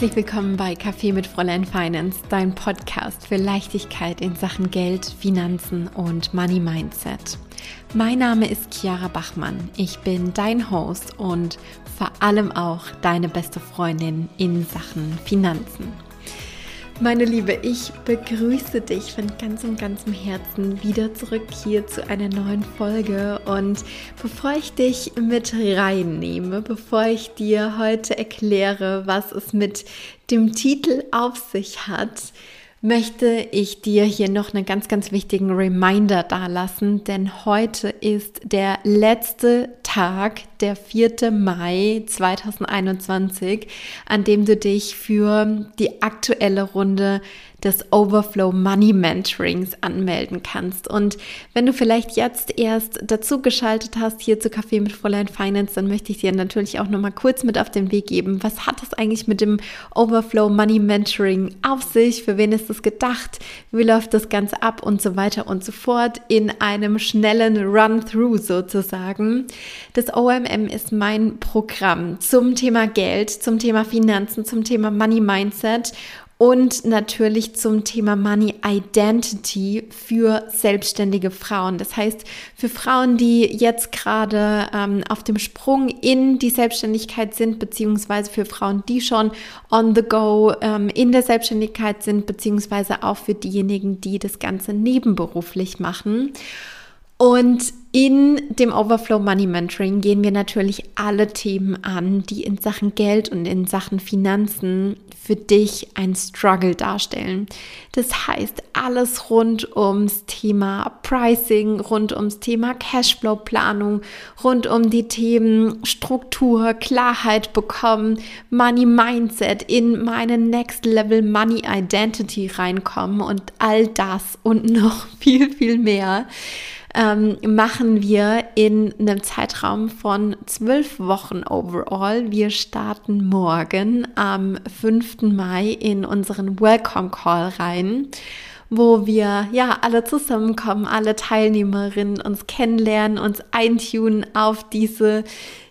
Herzlich willkommen bei Kaffee mit Fräulein Finance, dein Podcast für Leichtigkeit in Sachen Geld, Finanzen und Money Mindset. Mein Name ist Chiara Bachmann. Ich bin dein Host und vor allem auch deine beste Freundin in Sachen Finanzen. Meine Liebe, ich begrüße dich von ganzem, ganzem Herzen wieder zurück hier zu einer neuen Folge. Und bevor ich dich mit reinnehme, bevor ich dir heute erkläre, was es mit dem Titel auf sich hat, möchte ich dir hier noch einen ganz, ganz wichtigen Reminder dalassen, denn heute ist der letzte Tag, der 4. Mai 2021, an dem du dich für die aktuelle Runde des Overflow Money Mentorings anmelden kannst. Und wenn du vielleicht jetzt erst dazu geschaltet hast hier zu Café mit Fräulein Finance, dann möchte ich dir natürlich auch noch mal kurz mit auf den Weg geben. Was hat es eigentlich mit dem Overflow Money Mentoring auf sich? Für wen ist es gedacht? Wie läuft das Ganze ab und so weiter und so fort in einem schnellen Run-Through sozusagen. Das OMM ist mein Programm zum Thema Geld, zum Thema Finanzen, zum Thema Money Mindset und natürlich zum Thema Money Identity für selbstständige Frauen. Das heißt, für Frauen, die jetzt gerade ähm, auf dem Sprung in die Selbstständigkeit sind, beziehungsweise für Frauen, die schon on the go ähm, in der Selbstständigkeit sind, beziehungsweise auch für diejenigen, die das Ganze nebenberuflich machen. Und in dem Overflow Money Mentoring gehen wir natürlich alle Themen an, die in Sachen Geld und in Sachen Finanzen für dich ein Struggle darstellen. Das heißt, alles rund ums Thema Pricing, rund ums Thema Cashflow Planung, rund um die Themen Struktur, Klarheit bekommen, Money Mindset in meine Next Level Money Identity reinkommen und all das und noch viel, viel mehr ähm, machen wir in einem Zeitraum von zwölf Wochen overall. Wir starten morgen am 5. Mai in unseren Welcome Call rein wo wir ja alle zusammenkommen, alle Teilnehmerinnen uns kennenlernen, uns eintunen auf diese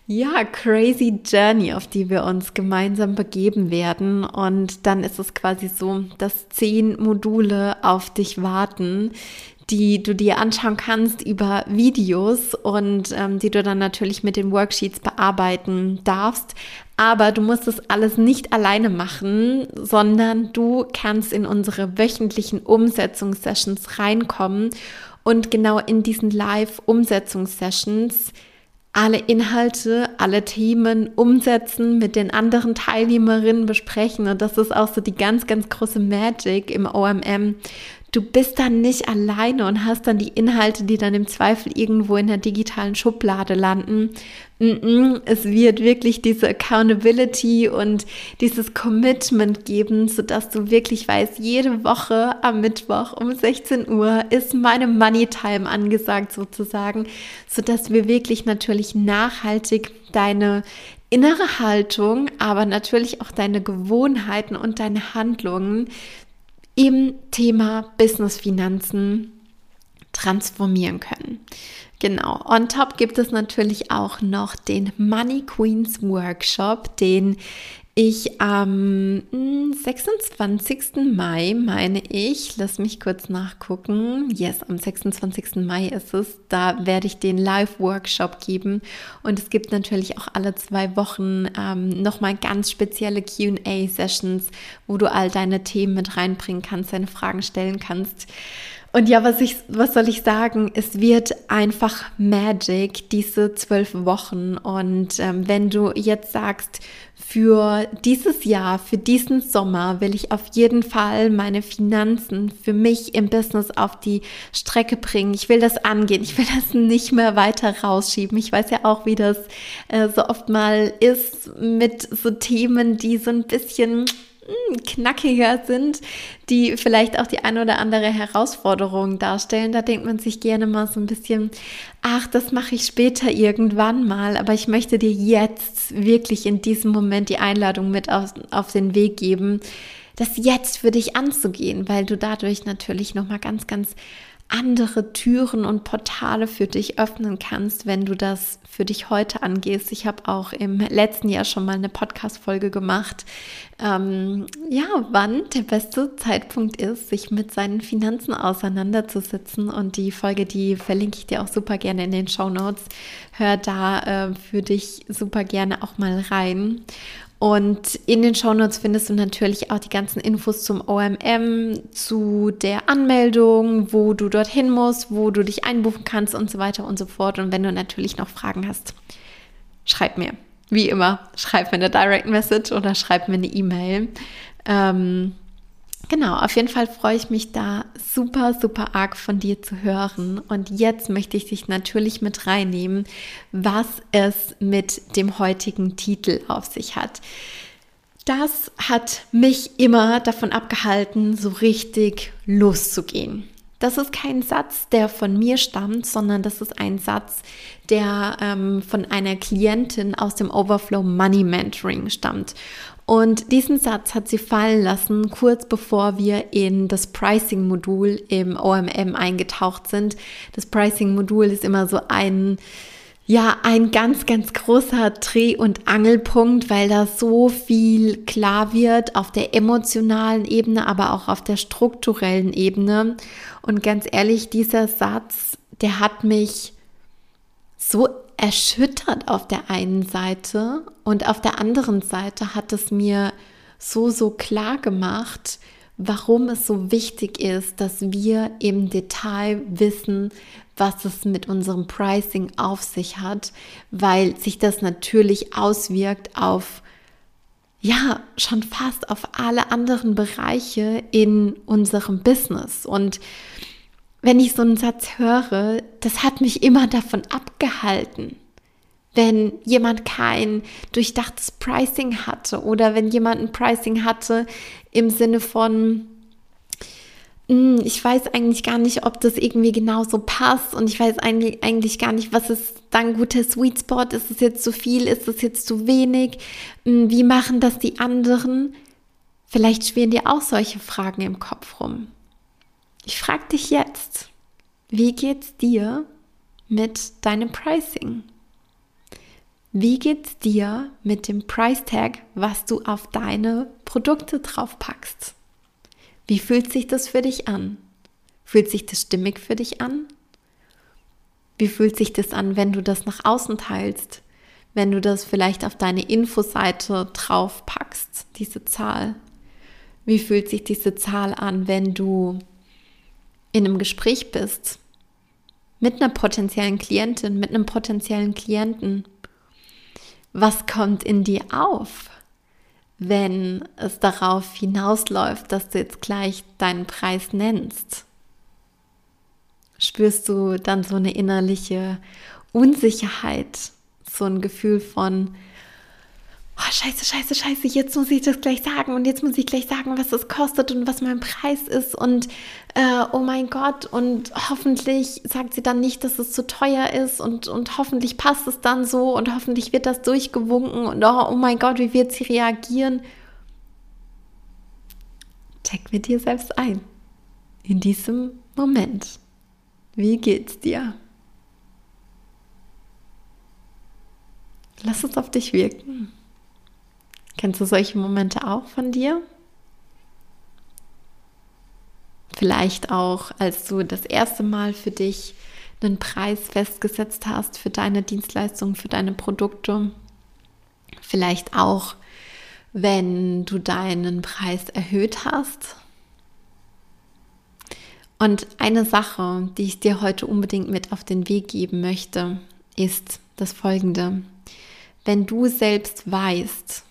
ja, crazy Journey, auf die wir uns gemeinsam begeben werden. Und dann ist es quasi so, dass zehn Module auf dich warten, die du dir anschauen kannst über Videos und ähm, die du dann natürlich mit den Worksheets bearbeiten darfst. Aber du musst es alles nicht alleine machen, sondern du kannst in unsere wöchentlichen Umsetzungssessions reinkommen und genau in diesen Live-Umsetzungssessions alle Inhalte, alle Themen umsetzen, mit den anderen Teilnehmerinnen besprechen. Und das ist auch so die ganz, ganz große Magic im OMM. Du bist dann nicht alleine und hast dann die Inhalte, die dann im Zweifel irgendwo in der digitalen Schublade landen. Es wird wirklich diese Accountability und dieses Commitment geben, sodass du wirklich weißt, jede Woche am Mittwoch um 16 Uhr ist meine Money Time angesagt sozusagen, sodass wir wirklich natürlich nachhaltig deine innere Haltung, aber natürlich auch deine Gewohnheiten und deine Handlungen im Thema Business Finanzen transformieren können. Genau. On top gibt es natürlich auch noch den Money Queens Workshop, den ich am 26. Hm, Mai, meine ich, lass mich kurz nachgucken. Yes, am 26. Mai ist es. Da werde ich den Live-Workshop geben. Und es gibt natürlich auch alle zwei Wochen ähm, nochmal ganz spezielle QA-Sessions, wo du all deine Themen mit reinbringen kannst, deine Fragen stellen kannst. Und ja, was, ich, was soll ich sagen? Es wird einfach Magic, diese zwölf Wochen. Und ähm, wenn du jetzt sagst, für dieses Jahr, für diesen Sommer will ich auf jeden Fall meine Finanzen für mich im Business auf die Strecke bringen. Ich will das angehen. Ich will das nicht mehr weiter rausschieben. Ich weiß ja auch, wie das äh, so oft mal ist mit so Themen, die so ein bisschen knackiger sind, die vielleicht auch die eine oder andere Herausforderung darstellen. Da denkt man sich gerne mal so ein bisschen, ach, das mache ich später irgendwann mal, aber ich möchte dir jetzt wirklich in diesem Moment die Einladung mit auf, auf den Weg geben, das jetzt für dich anzugehen, weil du dadurch natürlich nochmal ganz, ganz andere Türen und Portale für dich öffnen kannst, wenn du das für dich heute angehst. Ich habe auch im letzten Jahr schon mal eine Podcast-Folge gemacht, ähm, ja, wann der beste Zeitpunkt ist, sich mit seinen Finanzen auseinanderzusetzen. Und die Folge, die verlinke ich dir auch super gerne in den Show Notes. Hör da äh, für dich super gerne auch mal rein. Und in den Shownotes findest du natürlich auch die ganzen Infos zum OMM, zu der Anmeldung, wo du dorthin musst, wo du dich einbuchen kannst und so weiter und so fort. Und wenn du natürlich noch Fragen hast, schreib mir. Wie immer, schreib mir eine Direct Message oder schreib mir eine E-Mail. Ähm, Genau, auf jeden Fall freue ich mich da super, super arg von dir zu hören. Und jetzt möchte ich dich natürlich mit reinnehmen, was es mit dem heutigen Titel auf sich hat. Das hat mich immer davon abgehalten, so richtig loszugehen. Das ist kein Satz, der von mir stammt, sondern das ist ein Satz, der ähm, von einer Klientin aus dem Overflow Money Mentoring stammt. Und diesen Satz hat sie fallen lassen, kurz bevor wir in das Pricing-Modul im OMM eingetaucht sind. Das Pricing-Modul ist immer so ein, ja, ein ganz, ganz großer Dreh- und Angelpunkt, weil da so viel klar wird auf der emotionalen Ebene, aber auch auf der strukturellen Ebene. Und ganz ehrlich, dieser Satz, der hat mich so erschüttert auf der einen Seite und auf der anderen Seite hat es mir so, so klar gemacht, warum es so wichtig ist, dass wir im Detail wissen, was es mit unserem Pricing auf sich hat, weil sich das natürlich auswirkt auf ja, schon fast auf alle anderen Bereiche in unserem Business. Und wenn ich so einen Satz höre, das hat mich immer davon abgehalten. Wenn jemand kein durchdachtes Pricing hatte oder wenn jemand ein Pricing hatte im Sinne von, hm, ich weiß eigentlich gar nicht, ob das irgendwie genauso passt und ich weiß eigentlich, gar nicht, was ist dann guter Sweet Spot? Ist es jetzt zu viel? Ist es jetzt zu wenig? Hm, wie machen das die anderen? Vielleicht schwirren dir auch solche Fragen im Kopf rum. Ich frage dich jetzt, wie geht's dir mit deinem Pricing? Wie geht's dir mit dem Price Tag, was du auf deine Produkte draufpackst? Wie fühlt sich das für dich an? Fühlt sich das stimmig für dich an? Wie fühlt sich das an, wenn du das nach außen teilst? Wenn du das vielleicht auf deine Infoseite draufpackst, diese Zahl? Wie fühlt sich diese Zahl an, wenn du in einem Gespräch bist mit einer potenziellen Klientin, mit einem potenziellen Klienten, was kommt in dir auf, wenn es darauf hinausläuft, dass du jetzt gleich deinen Preis nennst? Spürst du dann so eine innerliche Unsicherheit, so ein Gefühl von, oh, scheiße, scheiße, scheiße, jetzt muss ich das gleich sagen und jetzt muss ich gleich sagen, was es kostet und was mein Preis ist und äh, oh mein Gott und hoffentlich sagt sie dann nicht, dass es zu teuer ist und, und hoffentlich passt es dann so und hoffentlich wird das durchgewunken und oh, oh mein Gott, wie wird sie reagieren? Check mit dir selbst ein. In diesem Moment. Wie geht's dir? Lass es auf dich wirken. Kennst du solche Momente auch von dir? Vielleicht auch, als du das erste Mal für dich einen Preis festgesetzt hast für deine Dienstleistungen, für deine Produkte. Vielleicht auch, wenn du deinen Preis erhöht hast. Und eine Sache, die ich dir heute unbedingt mit auf den Weg geben möchte, ist das folgende. Wenn du selbst weißt,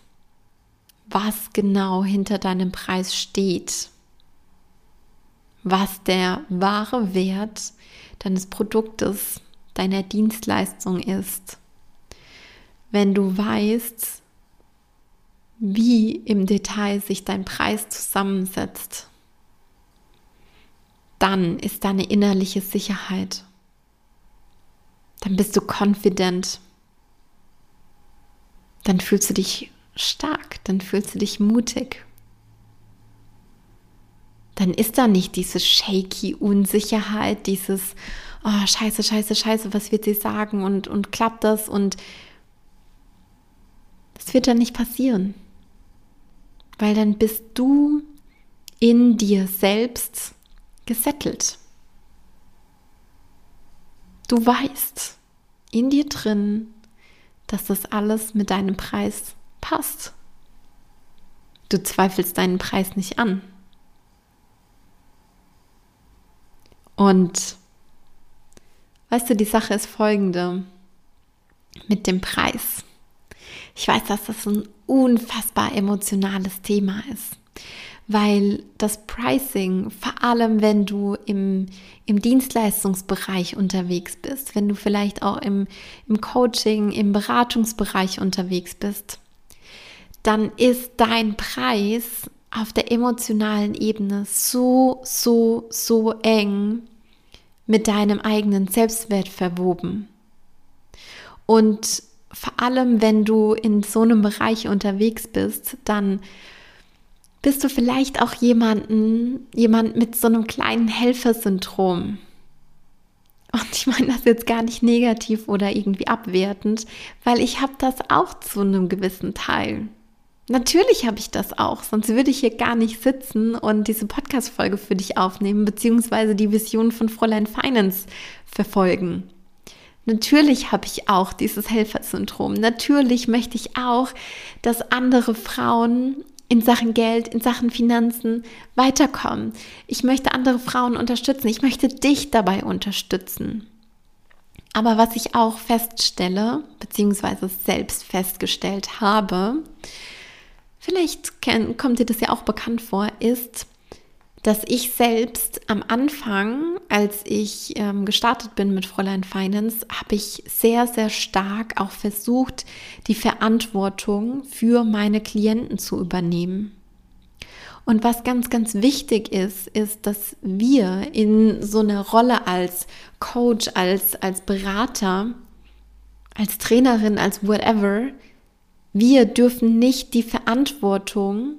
was genau hinter deinem Preis steht, was der wahre Wert deines Produktes, deiner Dienstleistung ist. Wenn du weißt, wie im Detail sich dein Preis zusammensetzt, dann ist deine innerliche Sicherheit. Dann bist du confident. Dann fühlst du dich stark, dann fühlst du dich mutig. dann ist da nicht diese shaky Unsicherheit, dieses, oh, scheiße, scheiße, scheiße, was wird sie sagen und, und klappt das und das wird dann nicht passieren. Weil dann bist du in dir selbst gesettelt. Du weißt in dir drin, dass das alles mit deinem Preis passt. Du zweifelst deinen Preis nicht an. Und weißt du, die Sache ist folgende mit dem Preis. Ich weiß, dass das ein unfassbar emotionales Thema ist, weil das Pricing, vor allem wenn du im, im Dienstleistungsbereich unterwegs bist, wenn du vielleicht auch im, im Coaching, im Beratungsbereich unterwegs bist, dann ist dein Preis auf der emotionalen Ebene so, so, so eng mit deinem eigenen Selbstwert verwoben. Und vor allem, wenn du in so einem Bereich unterwegs bist, dann bist du vielleicht auch jemanden, jemand mit so einem kleinen Helfersyndrom. Und ich meine das jetzt gar nicht negativ oder irgendwie abwertend, weil ich habe das auch zu einem gewissen Teil. Natürlich habe ich das auch, sonst würde ich hier gar nicht sitzen und diese Podcast-Folge für dich aufnehmen, beziehungsweise die Vision von Fräulein Finance verfolgen. Natürlich habe ich auch dieses Helfersyndrom. Natürlich möchte ich auch, dass andere Frauen in Sachen Geld, in Sachen Finanzen weiterkommen. Ich möchte andere Frauen unterstützen. Ich möchte dich dabei unterstützen. Aber was ich auch feststelle, beziehungsweise selbst festgestellt habe, vielleicht kommt dir das ja auch bekannt vor, ist, dass ich selbst am Anfang, als ich ähm, gestartet bin mit Fräulein Finance, habe ich sehr, sehr stark auch versucht, die Verantwortung für meine Klienten zu übernehmen. Und was ganz, ganz wichtig ist, ist, dass wir in so einer Rolle als Coach, als, als Berater, als Trainerin, als whatever, wir dürfen nicht die Verantwortung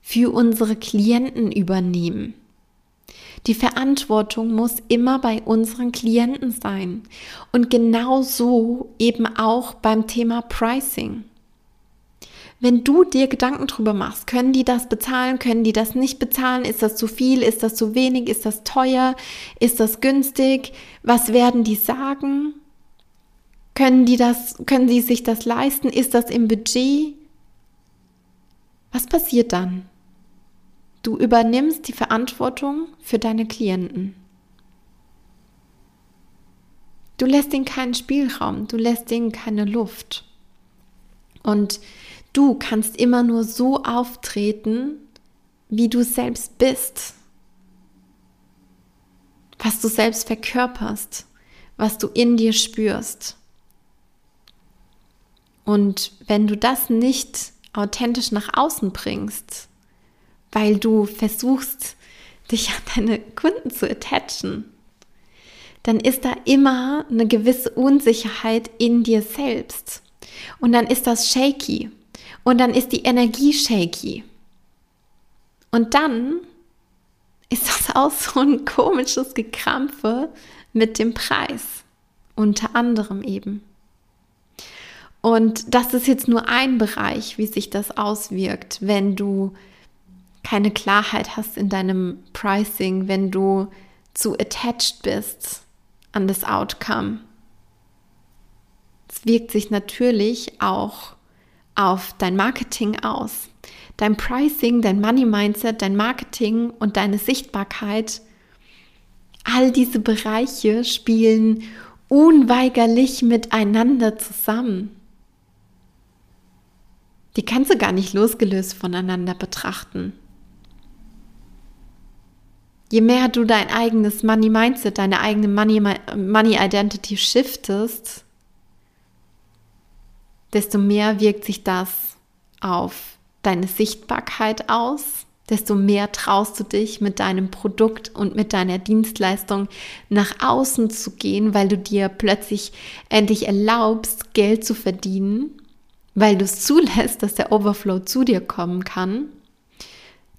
für unsere Klienten übernehmen. Die Verantwortung muss immer bei unseren Klienten sein. Und genauso eben auch beim Thema Pricing. Wenn du dir Gedanken drüber machst, können die das bezahlen, können die das nicht bezahlen, ist das zu viel, ist das zu wenig, ist das teuer, ist das günstig, was werden die sagen? Können die das, können die sich das leisten? Ist das im Budget? Was passiert dann? Du übernimmst die Verantwortung für deine Klienten. Du lässt ihnen keinen Spielraum, du lässt ihnen keine Luft. Und du kannst immer nur so auftreten, wie du selbst bist, was du selbst verkörperst, was du in dir spürst. Und wenn du das nicht authentisch nach außen bringst, weil du versuchst, dich an deine Kunden zu attachen, dann ist da immer eine gewisse Unsicherheit in dir selbst. Und dann ist das shaky. Und dann ist die Energie shaky. Und dann ist das auch so ein komisches Gekrampfe mit dem Preis. Unter anderem eben. Und das ist jetzt nur ein Bereich, wie sich das auswirkt, wenn du keine Klarheit hast in deinem Pricing, wenn du zu attached bist an das Outcome. Es wirkt sich natürlich auch auf dein Marketing aus. Dein Pricing, dein Money Mindset, dein Marketing und deine Sichtbarkeit, all diese Bereiche spielen unweigerlich miteinander zusammen. Die kannst du gar nicht losgelöst voneinander betrachten. Je mehr du dein eigenes Money Mindset, deine eigene Money, Money Identity shiftest, desto mehr wirkt sich das auf deine Sichtbarkeit aus, desto mehr traust du dich mit deinem Produkt und mit deiner Dienstleistung nach außen zu gehen, weil du dir plötzlich endlich erlaubst, Geld zu verdienen weil du es zulässt, dass der Overflow zu dir kommen kann,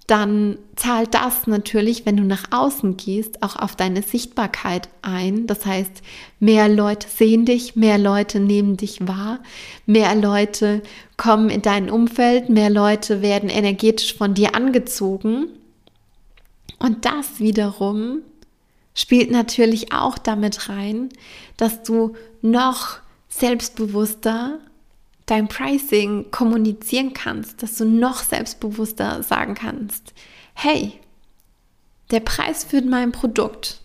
dann zahlt das natürlich, wenn du nach außen gehst, auch auf deine Sichtbarkeit ein. Das heißt, mehr Leute sehen dich, mehr Leute nehmen dich wahr, mehr Leute kommen in dein Umfeld, mehr Leute werden energetisch von dir angezogen. Und das wiederum spielt natürlich auch damit rein, dass du noch selbstbewusster dein Pricing kommunizieren kannst, dass du noch selbstbewusster sagen kannst, hey, der Preis für mein Produkt,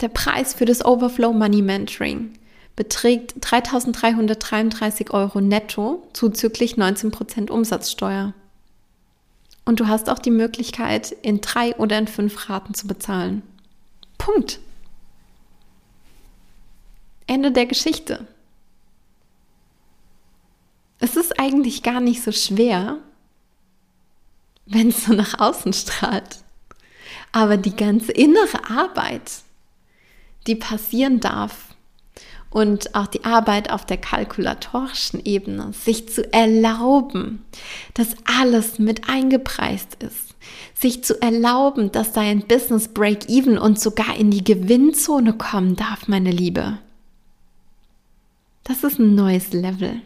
der Preis für das Overflow Money Mentoring beträgt 3.333 Euro netto zuzüglich 19% Umsatzsteuer. Und du hast auch die Möglichkeit, in drei oder in fünf Raten zu bezahlen. Punkt. Ende der Geschichte. Es ist eigentlich gar nicht so schwer, wenn es so nach außen strahlt. Aber die ganze innere Arbeit, die passieren darf und auch die Arbeit auf der kalkulatorischen Ebene, sich zu erlauben, dass alles mit eingepreist ist, sich zu erlauben, dass dein Business Break-Even und sogar in die Gewinnzone kommen darf, meine Liebe. Das ist ein neues Level.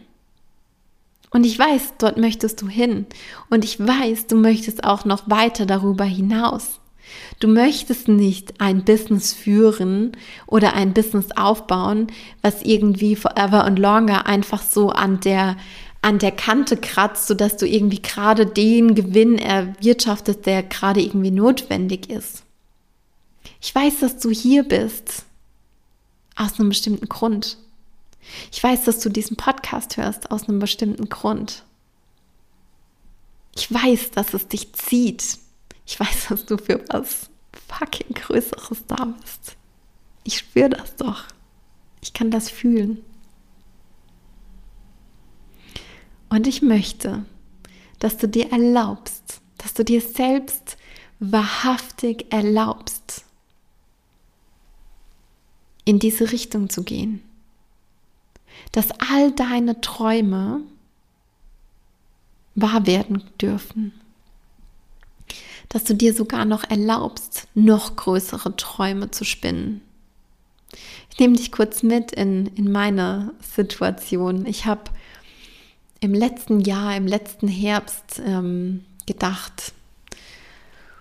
Und ich weiß, dort möchtest du hin. Und ich weiß, du möchtest auch noch weiter darüber hinaus. Du möchtest nicht ein Business führen oder ein Business aufbauen, was irgendwie forever and longer einfach so an der an der Kante kratzt, sodass du irgendwie gerade den Gewinn erwirtschaftest, der gerade irgendwie notwendig ist. Ich weiß, dass du hier bist aus einem bestimmten Grund. Ich weiß, dass du diesen Podcast hörst aus einem bestimmten Grund. Ich weiß, dass es dich zieht. Ich weiß, dass du für was fucking Größeres da bist. Ich spüre das doch. Ich kann das fühlen. Und ich möchte, dass du dir erlaubst, dass du dir selbst wahrhaftig erlaubst, in diese Richtung zu gehen dass all deine Träume wahr werden dürfen. Dass du dir sogar noch erlaubst, noch größere Träume zu spinnen. Ich nehme dich kurz mit in, in meine Situation. Ich habe im letzten Jahr, im letzten Herbst ähm, gedacht,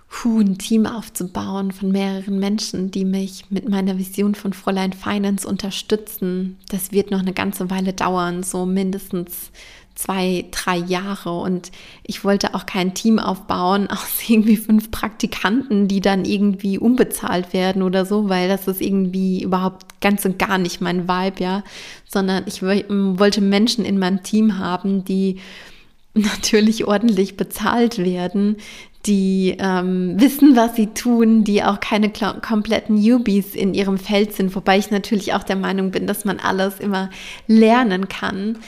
puh, ein Team aufzubauen von mehreren Menschen, die mich mit meiner Vision von Fräulein Finance unterstützen. Das wird noch eine ganze Weile dauern, so mindestens zwei, drei Jahre. Und ich wollte auch kein Team aufbauen aus irgendwie fünf Praktikanten, die dann irgendwie unbezahlt werden oder so, weil das ist irgendwie überhaupt ganz und gar nicht mein Vibe, ja. Sondern ich wollte Menschen in meinem Team haben, die natürlich ordentlich bezahlt werden, die ähm, wissen, was sie tun, die auch keine kompletten Newbies in ihrem Feld sind, wobei ich natürlich auch der Meinung bin, dass man alles immer lernen kann.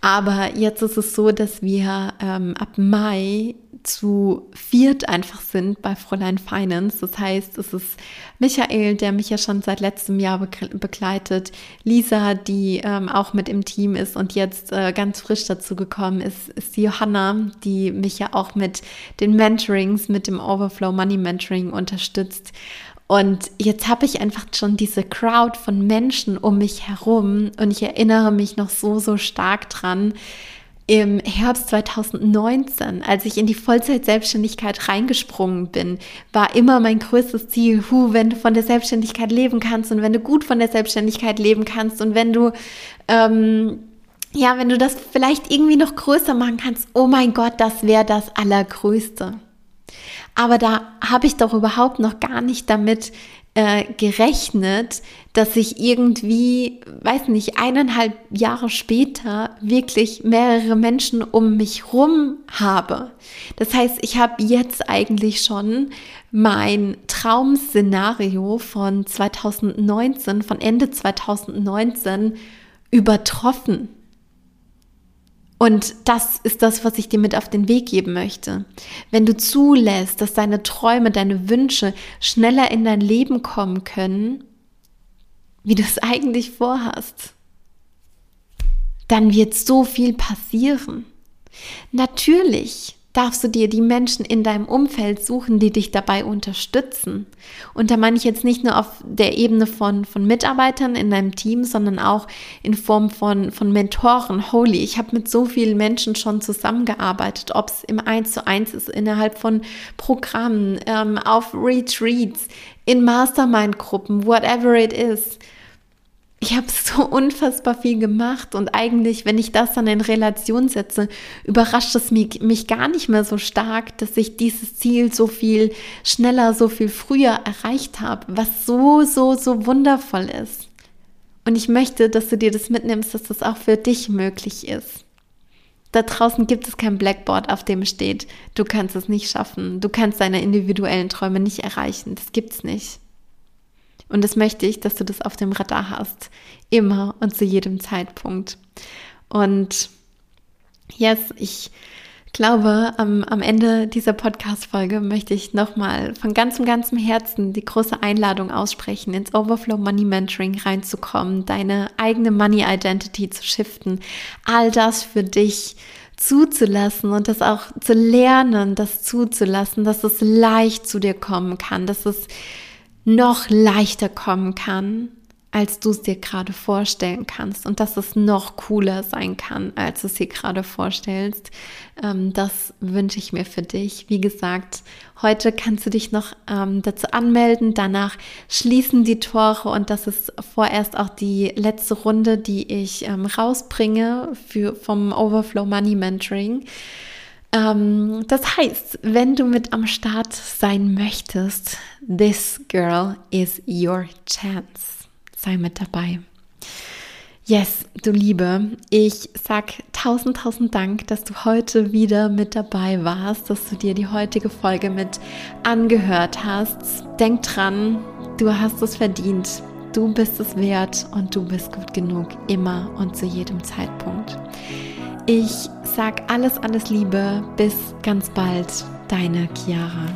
Aber jetzt ist es so, dass wir ähm, ab Mai zu viert einfach sind bei Fräulein Finance. Das heißt, es ist Michael, der mich ja schon seit letztem Jahr begleitet, Lisa, die ähm, auch mit im Team ist und jetzt äh, ganz frisch dazu gekommen ist, ist die Johanna, die mich ja auch mit den Mentorings, mit dem Overflow Money Mentoring unterstützt. Und jetzt habe ich einfach schon diese Crowd von Menschen um mich herum und ich erinnere mich noch so, so stark dran, im Herbst 2019, als ich in die Vollzeit-Selbstständigkeit reingesprungen bin, war immer mein größtes Ziel, hu, wenn du von der Selbstständigkeit leben kannst und wenn du gut von der Selbstständigkeit leben kannst und wenn du, ähm, ja, wenn du das vielleicht irgendwie noch größer machen kannst, oh mein Gott, das wäre das Allergrößte. Aber da habe ich doch überhaupt noch gar nicht damit äh, gerechnet, dass ich irgendwie, weiß nicht, eineinhalb Jahre später wirklich mehrere Menschen um mich rum habe. Das heißt, ich habe jetzt eigentlich schon mein Traumszenario von 2019, von Ende 2019 übertroffen. Und das ist das, was ich dir mit auf den Weg geben möchte. Wenn du zulässt, dass deine Träume, deine Wünsche schneller in dein Leben kommen können, wie du es eigentlich vorhast, dann wird so viel passieren. Natürlich darfst du dir die Menschen in deinem Umfeld suchen, die dich dabei unterstützen. Und da meine ich jetzt nicht nur auf der Ebene von, von Mitarbeitern in deinem Team, sondern auch in Form von, von Mentoren. Holy, ich habe mit so vielen Menschen schon zusammengearbeitet, ob es im 1 zu 1 ist, innerhalb von Programmen, ähm, auf Retreats, in Mastermind-Gruppen, whatever it is ich habe so unfassbar viel gemacht und eigentlich, wenn ich das dann in Relation setze, überrascht es mich, mich, gar nicht mehr so stark, dass ich dieses Ziel so viel schneller, so viel früher erreicht habe, was so, so, so wundervoll ist. Und ich möchte, dass du dir das mitnimmst, dass das auch für dich möglich ist. Da draußen gibt es kein Blackboard, auf dem steht, du kannst es nicht schaffen, du kannst deine individuellen Träume nicht erreichen. Das gibt's nicht. Und das möchte ich, dass du das auf dem Radar hast. Immer und zu jedem Zeitpunkt. Und yes, ich glaube, am, am Ende dieser Podcast-Folge möchte ich nochmal von ganzem, ganzem Herzen die große Einladung aussprechen, ins Overflow Money Mentoring reinzukommen, deine eigene Money Identity zu shiften, all das für dich zuzulassen und das auch zu lernen, das zuzulassen, dass es leicht zu dir kommen kann, dass es noch leichter kommen kann, als du es dir gerade vorstellen kannst und dass es noch cooler sein kann, als du es dir gerade vorstellst. Ähm, das wünsche ich mir für dich. Wie gesagt, heute kannst du dich noch ähm, dazu anmelden. Danach schließen die Tore und das ist vorerst auch die letzte Runde, die ich ähm, rausbringe für, vom Overflow Money Mentoring. Ähm, das heißt, wenn du mit am Start sein möchtest, this girl is your chance. Sei mit dabei. Yes, du Liebe, ich sag tausend, tausend Dank, dass du heute wieder mit dabei warst, dass du dir die heutige Folge mit angehört hast. Denk dran, du hast es verdient. Du bist es wert und du bist gut genug, immer und zu jedem Zeitpunkt. Ich sag alles, alles Liebe. Bis ganz bald. Deine Chiara.